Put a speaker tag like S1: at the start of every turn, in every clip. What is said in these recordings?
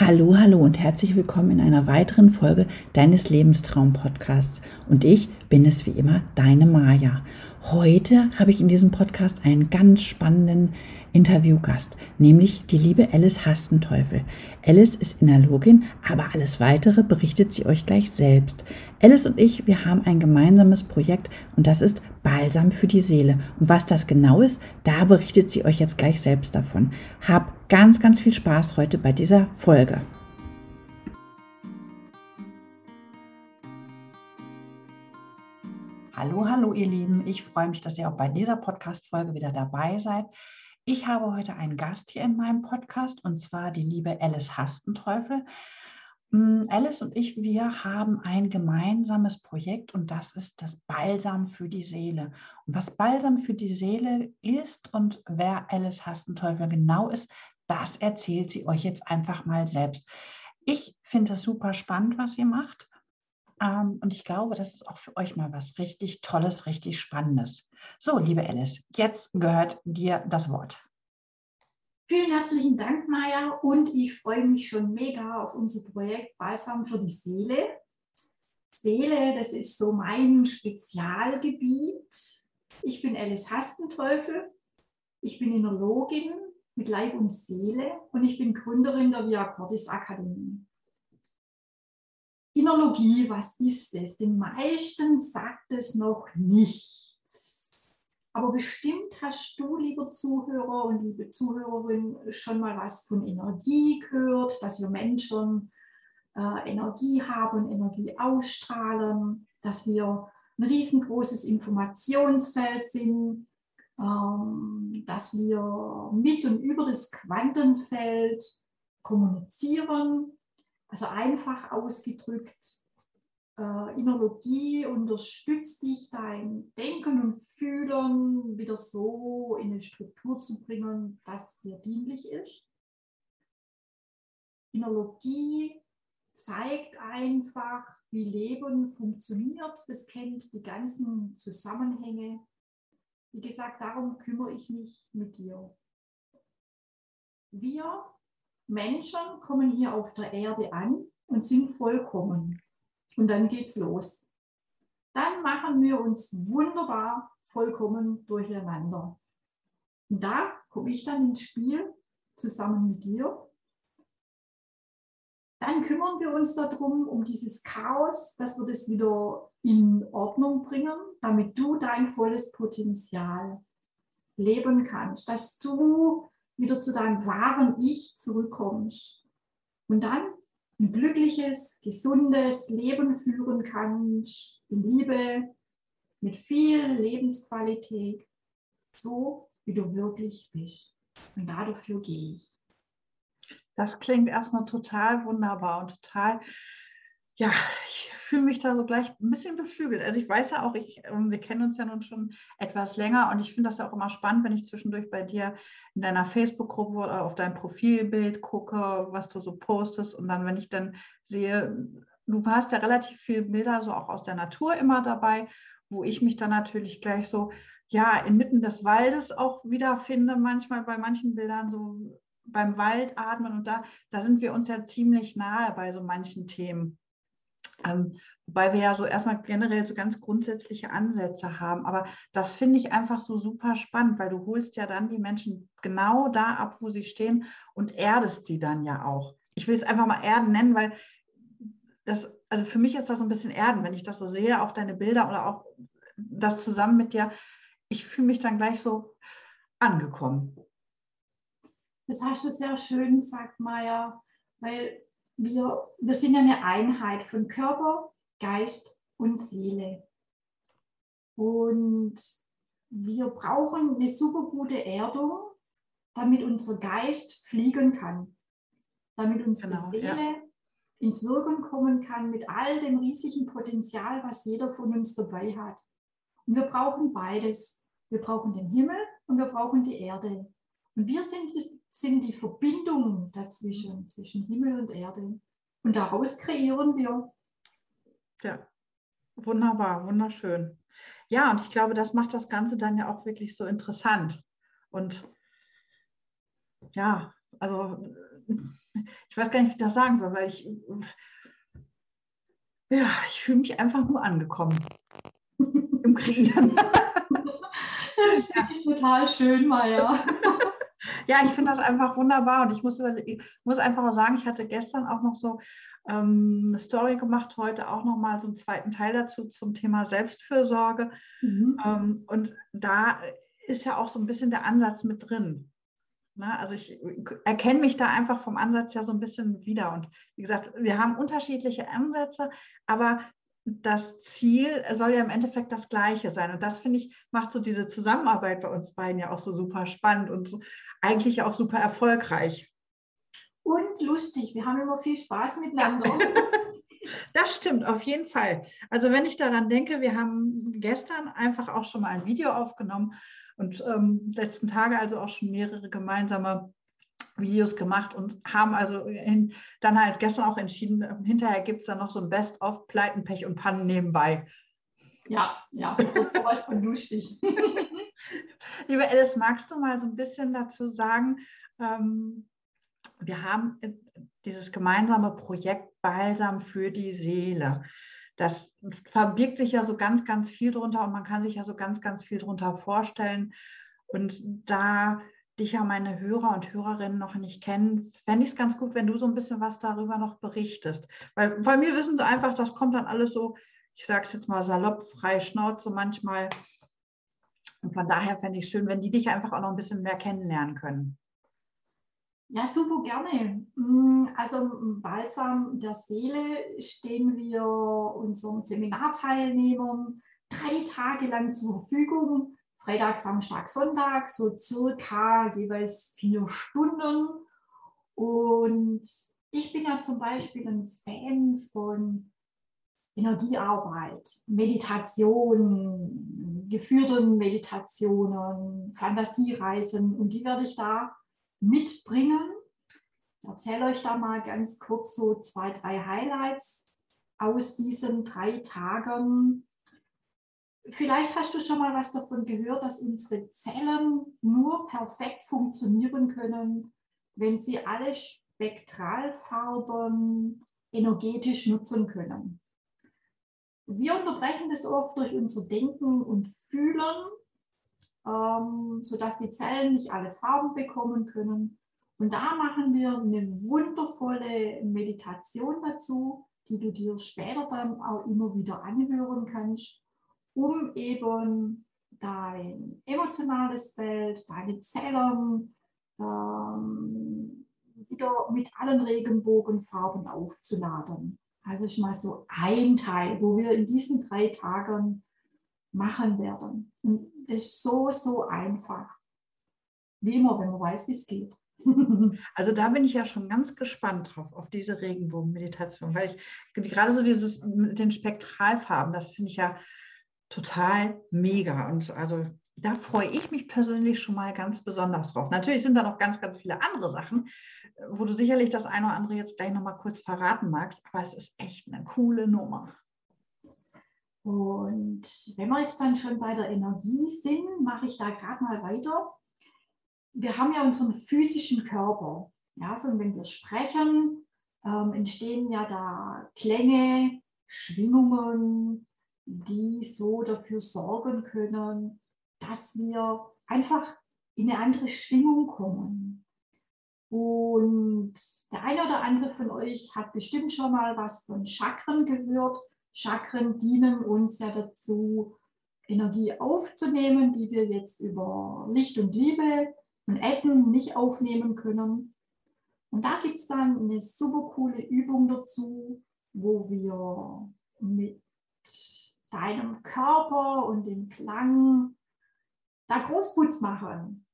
S1: Hallo, hallo und herzlich willkommen in einer weiteren Folge deines Lebenstraum-Podcasts. Und ich bin es wie immer, deine Maja. Heute habe ich in diesem Podcast einen ganz spannenden Interviewgast, nämlich die liebe Alice Hastenteufel. Alice ist Inalogin, aber alles weitere berichtet sie euch gleich selbst. Alice und ich, wir haben ein gemeinsames Projekt und das ist Balsam für die Seele. Und was das genau ist, da berichtet sie euch jetzt gleich selbst davon. Hab ganz, ganz viel Spaß heute bei dieser Folge. Hallo, hallo ihr Lieben. Ich freue mich, dass ihr auch bei dieser Podcast-Folge wieder dabei seid. Ich habe heute einen Gast hier in meinem Podcast und zwar die liebe Alice Hastenteufel. Mm, Alice und ich, wir haben ein gemeinsames Projekt und das ist das Balsam für die Seele. Und was Balsam für die Seele ist und wer Alice Hastenteufel genau ist, das erzählt sie euch jetzt einfach mal selbst. Ich finde es super spannend, was ihr macht. Ähm, und ich glaube, das ist auch für euch mal was richtig Tolles, richtig Spannendes. So, liebe Alice, jetzt gehört dir das Wort.
S2: Vielen herzlichen Dank, Maja. Und ich freue mich schon mega auf unser Projekt Balsam für die Seele. Seele, das ist so mein Spezialgebiet. Ich bin Alice Hastenteufel. Ich bin Innerlogin mit Leib und Seele und ich bin Gründerin der Via Cordis Akademie. Innerlogie, was ist es? Den meisten sagt es noch nichts. Aber bestimmt hast du, lieber Zuhörer und liebe Zuhörerin, schon mal was von Energie gehört, dass wir Menschen äh, Energie haben, Energie ausstrahlen, dass wir ein riesengroßes Informationsfeld sind, ähm, dass wir mit und über das Quantenfeld kommunizieren also einfach ausgedrückt, äh, Innerlogie unterstützt dich, dein Denken und Fühlen wieder so in eine Struktur zu bringen, dass dir dienlich ist. Innerlogie zeigt einfach, wie Leben funktioniert. Das kennt die ganzen Zusammenhänge. Wie gesagt, darum kümmere ich mich mit dir. Wir Menschen kommen hier auf der Erde an und sind vollkommen. Und dann geht's los. Dann machen wir uns wunderbar vollkommen durcheinander. Und da komme ich dann ins Spiel zusammen mit dir. Dann kümmern wir uns darum, um dieses Chaos, dass wir das wieder in Ordnung bringen, damit du dein volles Potenzial leben kannst, dass du wieder zu deinem wahren Ich zurückkommst und dann ein glückliches, gesundes Leben führen kannst, in Liebe, mit viel Lebensqualität, so wie du wirklich bist. Und dafür gehe ich.
S1: Das klingt erstmal total wunderbar und total ja, ich fühle mich da so gleich ein bisschen beflügelt. Also ich weiß ja auch, ich, ähm, wir kennen uns ja nun schon etwas länger und ich finde das ja auch immer spannend, wenn ich zwischendurch bei dir in deiner Facebook-Gruppe oder auf dein Profilbild gucke, was du so postest und dann, wenn ich dann sehe, du hast ja relativ viele Bilder so auch aus der Natur immer dabei, wo ich mich dann natürlich gleich so, ja, inmitten des Waldes auch wiederfinde, manchmal bei manchen Bildern so beim Wald atmen und da, da sind wir uns ja ziemlich nahe bei so manchen Themen. Ähm, wobei wir ja so erstmal generell so ganz grundsätzliche Ansätze haben. Aber das finde ich einfach so super spannend, weil du holst ja dann die Menschen genau da ab, wo sie stehen und erdest sie dann ja auch. Ich will es einfach mal Erden nennen, weil das, also für mich ist das so ein bisschen Erden, wenn ich das so sehe, auch deine Bilder oder auch das zusammen mit dir. Ich fühle mich dann gleich so angekommen.
S2: Das hast du sehr schön gesagt, Maya, weil wir, wir sind eine Einheit von Körper, Geist und Seele. Und wir brauchen eine super gute Erdung, damit unser Geist fliegen kann, damit unsere genau, Seele ja. ins Wirken kommen kann mit all dem riesigen Potenzial, was jeder von uns dabei hat. Und wir brauchen beides. Wir brauchen den Himmel und wir brauchen die Erde. Und wir sind sind die Verbindungen dazwischen, zwischen Himmel und Erde. Und daraus kreieren wir.
S1: Ja, wunderbar, wunderschön. Ja, und ich glaube, das macht das Ganze dann ja auch wirklich so interessant. Und ja, also ich weiß gar nicht, wie ich das sagen soll, weil ich, ja, ich fühle mich einfach nur angekommen im Kreieren.
S2: Das finde ich total schön, Maja.
S1: Ja, ich finde das einfach wunderbar und ich muss, ich muss einfach auch sagen, ich hatte gestern auch noch so ähm, eine Story gemacht, heute auch noch mal so einen zweiten Teil dazu zum Thema Selbstfürsorge. Mhm. Ähm, und da ist ja auch so ein bisschen der Ansatz mit drin. Na, also ich erkenne mich da einfach vom Ansatz ja so ein bisschen wieder. Und wie gesagt, wir haben unterschiedliche Ansätze, aber das Ziel soll ja im Endeffekt das gleiche sein. Und das finde ich, macht so diese Zusammenarbeit bei uns beiden ja auch so super spannend und so, eigentlich auch super erfolgreich.
S2: Und lustig. Wir haben immer viel Spaß miteinander.
S1: Das stimmt, auf jeden Fall. Also wenn ich daran denke, wir haben gestern einfach auch schon mal ein Video aufgenommen und ähm, letzten Tage also auch schon mehrere gemeinsame Videos gemacht und haben also in, dann halt gestern auch entschieden, hinterher gibt es dann noch so ein Best-of Pleiten, Pech und Pannen nebenbei.
S2: Ja, ja, das wird sowas von lustig.
S1: Liebe Alice, magst du mal so ein bisschen dazu sagen, ähm, wir haben dieses gemeinsame Projekt Balsam für die Seele. Das verbirgt sich ja so ganz, ganz viel drunter und man kann sich ja so ganz, ganz viel drunter vorstellen. Und da dich ja meine Hörer und Hörerinnen noch nicht kennen, fände ich es ganz gut, wenn du so ein bisschen was darüber noch berichtest. Weil bei mir wissen sie einfach, das kommt dann alles so, ich sage es jetzt mal salopp, frei Schnauze manchmal. Und von daher fände ich schön, wenn die dich einfach auch noch ein bisschen mehr kennenlernen können.
S2: Ja, super gerne. Mm, also Balsam der Seele stehen wir unseren Seminarteilnehmern drei Tage lang zur Verfügung. Freitag, Samstag, Sonntag, so circa jeweils vier Stunden. Und ich bin ja zum Beispiel ein Fan von Energiearbeit, Meditation, geführten Meditationen, Fantasiereisen und die werde ich da mitbringen. Ich erzähle euch da mal ganz kurz so zwei, drei Highlights aus diesen drei Tagen. Vielleicht hast du schon mal was davon gehört, dass unsere Zellen nur perfekt funktionieren können, wenn sie alle Spektralfarben energetisch nutzen können. Wir unterbrechen das oft durch unser Denken und Fühlen ähm, sodass die Zellen nicht alle Farben bekommen können. Und da machen wir eine wundervolle Meditation dazu, die du dir später dann auch immer wieder anhören kannst, um eben dein emotionales Feld, deine Zellen ähm, wieder mit allen Regenbogenfarben aufzuladen. Also ist mal so ein Teil, wo wir in diesen drei Tagen machen werden. Und ist so, so einfach. Wie immer, wenn man weiß, wie es geht.
S1: Also da bin ich ja schon ganz gespannt drauf, auf diese Regenbogenmeditation, weil ich gerade so dieses mit den Spektralfarben, das finde ich ja total mega. Und also da freue ich mich persönlich schon mal ganz besonders drauf. Natürlich sind da noch ganz, ganz viele andere Sachen, wo du sicherlich das eine oder andere jetzt gleich nochmal kurz verraten magst, aber es ist echt eine coole Nummer.
S2: Und wenn wir jetzt dann schon bei der Energie sind, mache ich da gerade mal weiter. Wir haben ja unseren physischen Körper. Ja, so, und wenn wir sprechen, ähm, entstehen ja da Klänge, Schwingungen, die so dafür sorgen können, dass wir einfach in eine andere Schwingung kommen. Und der eine oder andere von euch hat bestimmt schon mal was von Chakren gehört. Chakren dienen uns ja dazu, Energie aufzunehmen, die wir jetzt über Licht und Liebe und Essen nicht aufnehmen können. Und da gibt es dann eine super coole Übung dazu, wo wir mit deinem Körper und dem Klang da Großputz machen.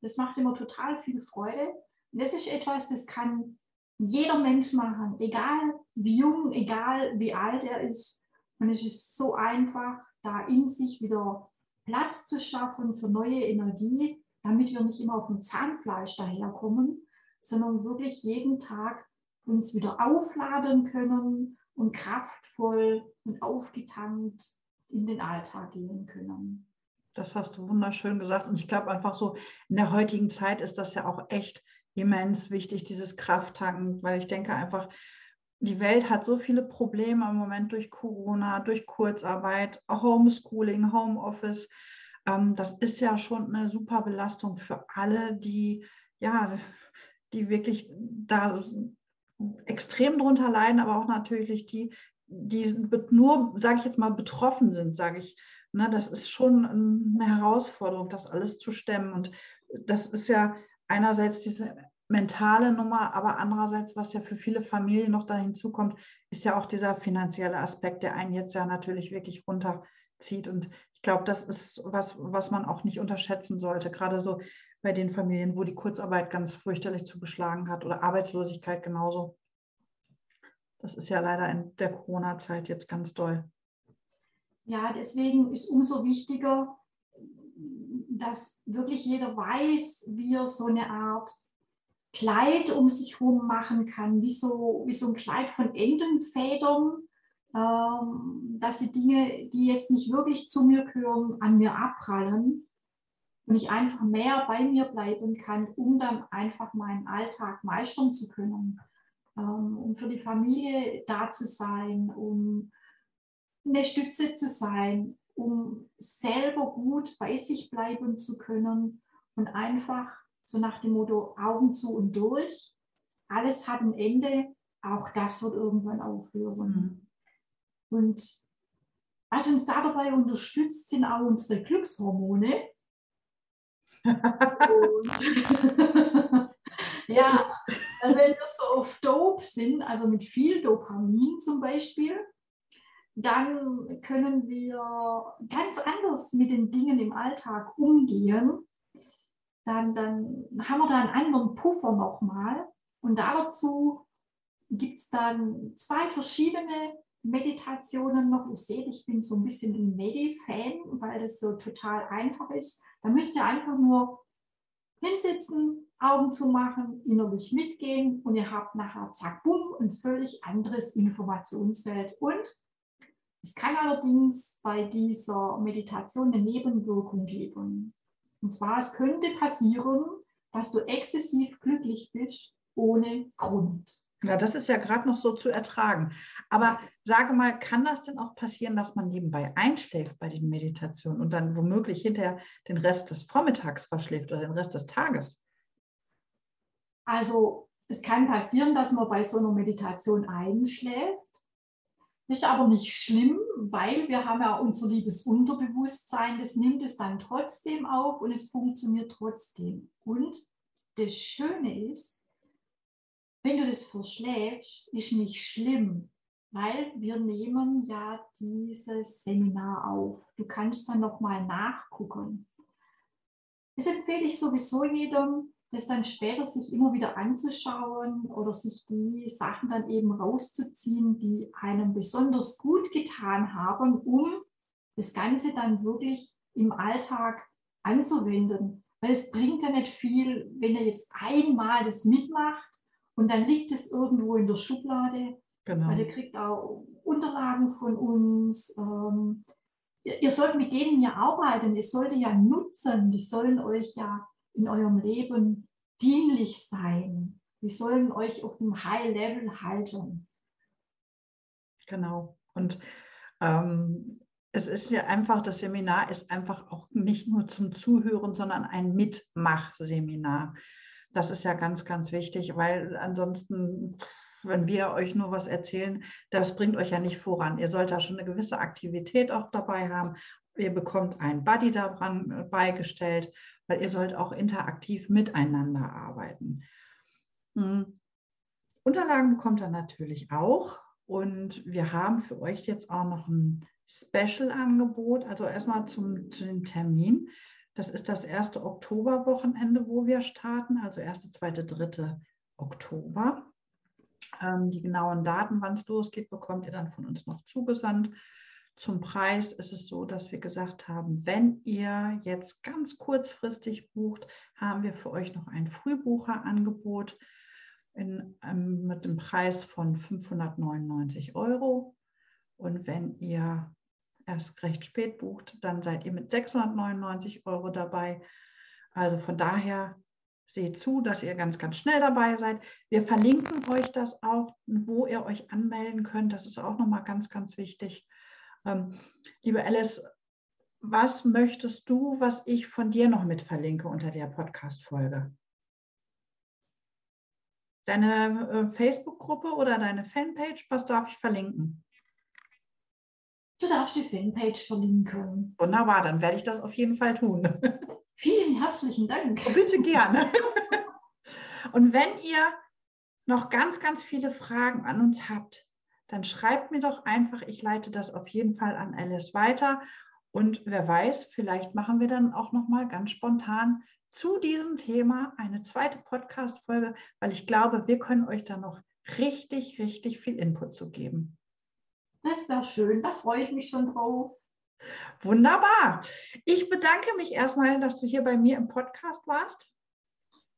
S2: Das macht immer total viel Freude. Das ist etwas, das kann jeder Mensch machen, egal wie jung, egal wie alt er ist. Und es ist so einfach, da in sich wieder Platz zu schaffen für neue Energie, damit wir nicht immer auf dem Zahnfleisch daherkommen, sondern wirklich jeden Tag uns wieder aufladen können und kraftvoll und aufgetankt in den Alltag gehen können.
S1: Das hast du wunderschön gesagt. Und ich glaube einfach so, in der heutigen Zeit ist das ja auch echt immens wichtig, dieses Krafttanken, weil ich denke einfach, die Welt hat so viele Probleme im Moment durch Corona, durch Kurzarbeit, Homeschooling, Homeoffice. Ähm, das ist ja schon eine super Belastung für alle, die ja, die wirklich da extrem drunter leiden, aber auch natürlich die, die nur, sage ich jetzt mal, betroffen sind, sage ich. Ne, das ist schon eine Herausforderung, das alles zu stemmen. Und das ist ja einerseits diese mentale Nummer, aber andererseits, was ja für viele Familien noch da hinzukommt, ist ja auch dieser finanzielle Aspekt, der einen jetzt ja natürlich wirklich runterzieht. Und ich glaube, das ist was, was man auch nicht unterschätzen sollte, gerade so bei den Familien, wo die Kurzarbeit ganz fürchterlich zugeschlagen hat oder Arbeitslosigkeit genauso. Das ist ja leider in der Corona-Zeit jetzt ganz doll.
S2: Ja, deswegen ist umso wichtiger, dass wirklich jeder weiß, wie er so eine Art Kleid um sich herum machen kann, wie so, wie so ein Kleid von Entenfedern, ähm, dass die Dinge, die jetzt nicht wirklich zu mir gehören, an mir abprallen und ich einfach mehr bei mir bleiben kann, um dann einfach meinen Alltag meistern zu können, ähm, um für die Familie da zu sein, um eine Stütze zu sein, um selber gut bei sich bleiben zu können und einfach so nach dem Motto Augen zu und durch. Alles hat ein Ende, auch das wird irgendwann aufhören. Mhm. Und was uns da dabei unterstützt, sind auch unsere Glückshormone. ja, wenn wir so auf Dope sind, also mit viel Dopamin zum Beispiel, dann können wir ganz anders mit den Dingen im Alltag umgehen dann, dann haben wir da einen anderen Puffer nochmal. Und dazu gibt es dann zwei verschiedene Meditationen noch. Ihr seht, ich bin so ein bisschen ein Medi-Fan, weil das so total einfach ist. Da müsst ihr einfach nur hinsitzen, Augen zu machen, innerlich mitgehen und ihr habt nachher, zack, bumm, ein völlig anderes Informationsfeld. Und es kann allerdings bei dieser Meditation eine Nebenwirkung geben. Und zwar, es könnte passieren, dass du exzessiv glücklich bist ohne Grund.
S1: Ja, das ist ja gerade noch so zu ertragen. Aber sage mal, kann das denn auch passieren, dass man nebenbei einschläft bei den Meditationen und dann womöglich hinterher den Rest des Vormittags verschläft oder den Rest des Tages?
S2: Also es kann passieren, dass man bei so einer Meditation einschläft. Das ist aber nicht schlimm, weil wir haben ja unser liebes Unterbewusstsein, das nimmt es dann trotzdem auf und es funktioniert trotzdem. Und das Schöne ist, wenn du das verschläfst, ist nicht schlimm, weil wir nehmen ja dieses Seminar auf. Du kannst dann nochmal nachgucken. Das empfehle ich sowieso jedem, das dann später sich immer wieder anzuschauen oder sich die Sachen dann eben rauszuziehen, die einem besonders gut getan haben, um das Ganze dann wirklich im Alltag anzuwenden. Weil es bringt ja nicht viel, wenn ihr jetzt einmal das mitmacht und dann liegt es irgendwo in der Schublade. Genau. Weil ihr kriegt auch Unterlagen von uns. Ähm, ihr, ihr sollt mit denen ja arbeiten, ihr solltet ja nutzen, die sollen euch ja in eurem Leben dienlich sein. Die sollen euch auf einem High Level halten.
S1: Genau. Und ähm, es ist ja einfach, das Seminar ist einfach auch nicht nur zum Zuhören, sondern ein Mitmachseminar. Das ist ja ganz, ganz wichtig, weil ansonsten, wenn wir euch nur was erzählen, das bringt euch ja nicht voran. Ihr sollt da schon eine gewisse Aktivität auch dabei haben. Ihr bekommt ein Buddy daran äh, beigestellt weil ihr sollt auch interaktiv miteinander arbeiten. Hm. Unterlagen bekommt ihr natürlich auch und wir haben für euch jetzt auch noch ein Special-Angebot, also erstmal zum, zu Termin. Das ist das erste Oktoberwochenende, wo wir starten, also erste, zweite, dritte Oktober. Ähm, die genauen Daten, wann es losgeht, bekommt ihr dann von uns noch zugesandt. Zum Preis ist es so, dass wir gesagt haben, wenn ihr jetzt ganz kurzfristig bucht, haben wir für euch noch ein Frühbucherangebot in, ähm, mit dem Preis von 599 Euro. Und wenn ihr erst recht spät bucht, dann seid ihr mit 699 Euro dabei. Also von daher seht zu, dass ihr ganz, ganz schnell dabei seid. Wir verlinken euch das auch, wo ihr euch anmelden könnt. Das ist auch nochmal ganz, ganz wichtig. Ähm, liebe Alice, was möchtest du, was ich von dir noch mit verlinke unter der Podcast-Folge? Deine äh, Facebook-Gruppe oder deine Fanpage, was darf ich verlinken?
S2: Du darfst die Fanpage verlinken.
S1: Wunderbar, dann werde ich das auf jeden Fall tun.
S2: Vielen herzlichen Dank.
S1: Oh, bitte gerne. Und wenn ihr noch ganz, ganz viele Fragen an uns habt, dann schreibt mir doch einfach. Ich leite das auf jeden Fall an Alice weiter. Und wer weiß, vielleicht machen wir dann auch noch mal ganz spontan zu diesem Thema eine zweite Podcast-Folge, weil ich glaube, wir können euch da noch richtig, richtig viel Input zu geben.
S2: Das wäre schön, da freue ich mich schon drauf.
S1: Wunderbar. Ich bedanke mich erstmal, dass du hier bei mir im Podcast warst.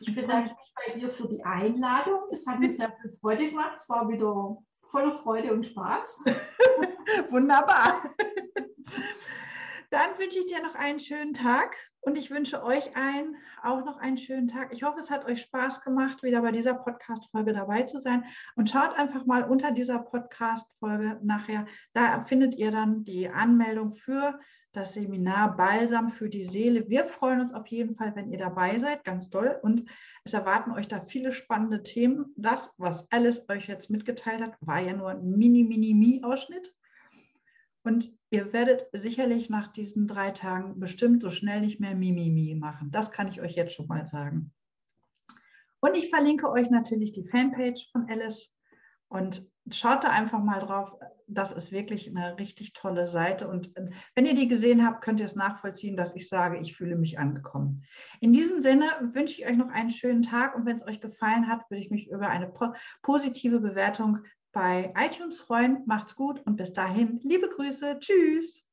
S2: Ich bedanke mich bei dir für die Einladung. Es hat mir sehr viel Freude gemacht. Es war wieder voller Freude und Spaß.
S1: Wunderbar. Dann wünsche ich dir noch einen schönen Tag und ich wünsche euch allen auch noch einen schönen Tag. Ich hoffe, es hat euch Spaß gemacht, wieder bei dieser Podcast-Folge dabei zu sein. Und schaut einfach mal unter dieser Podcast-Folge nachher. Da findet ihr dann die Anmeldung für das Seminar Balsam für die Seele. Wir freuen uns auf jeden Fall, wenn ihr dabei seid, ganz toll. Und es erwarten euch da viele spannende Themen. Das, was Alice euch jetzt mitgeteilt hat, war ja nur ein Mini-Mini-Mi-Ausschnitt. Und ihr werdet sicherlich nach diesen drei Tagen bestimmt so schnell nicht mehr Mimimi machen. Das kann ich euch jetzt schon mal sagen. Und ich verlinke euch natürlich die Fanpage von Alice und schaut da einfach mal drauf. Das ist wirklich eine richtig tolle Seite. Und wenn ihr die gesehen habt, könnt ihr es nachvollziehen, dass ich sage, ich fühle mich angekommen. In diesem Sinne wünsche ich euch noch einen schönen Tag. Und wenn es euch gefallen hat, würde ich mich über eine positive Bewertung bei iTunes freuen. Macht's gut und bis dahin, liebe Grüße. Tschüss.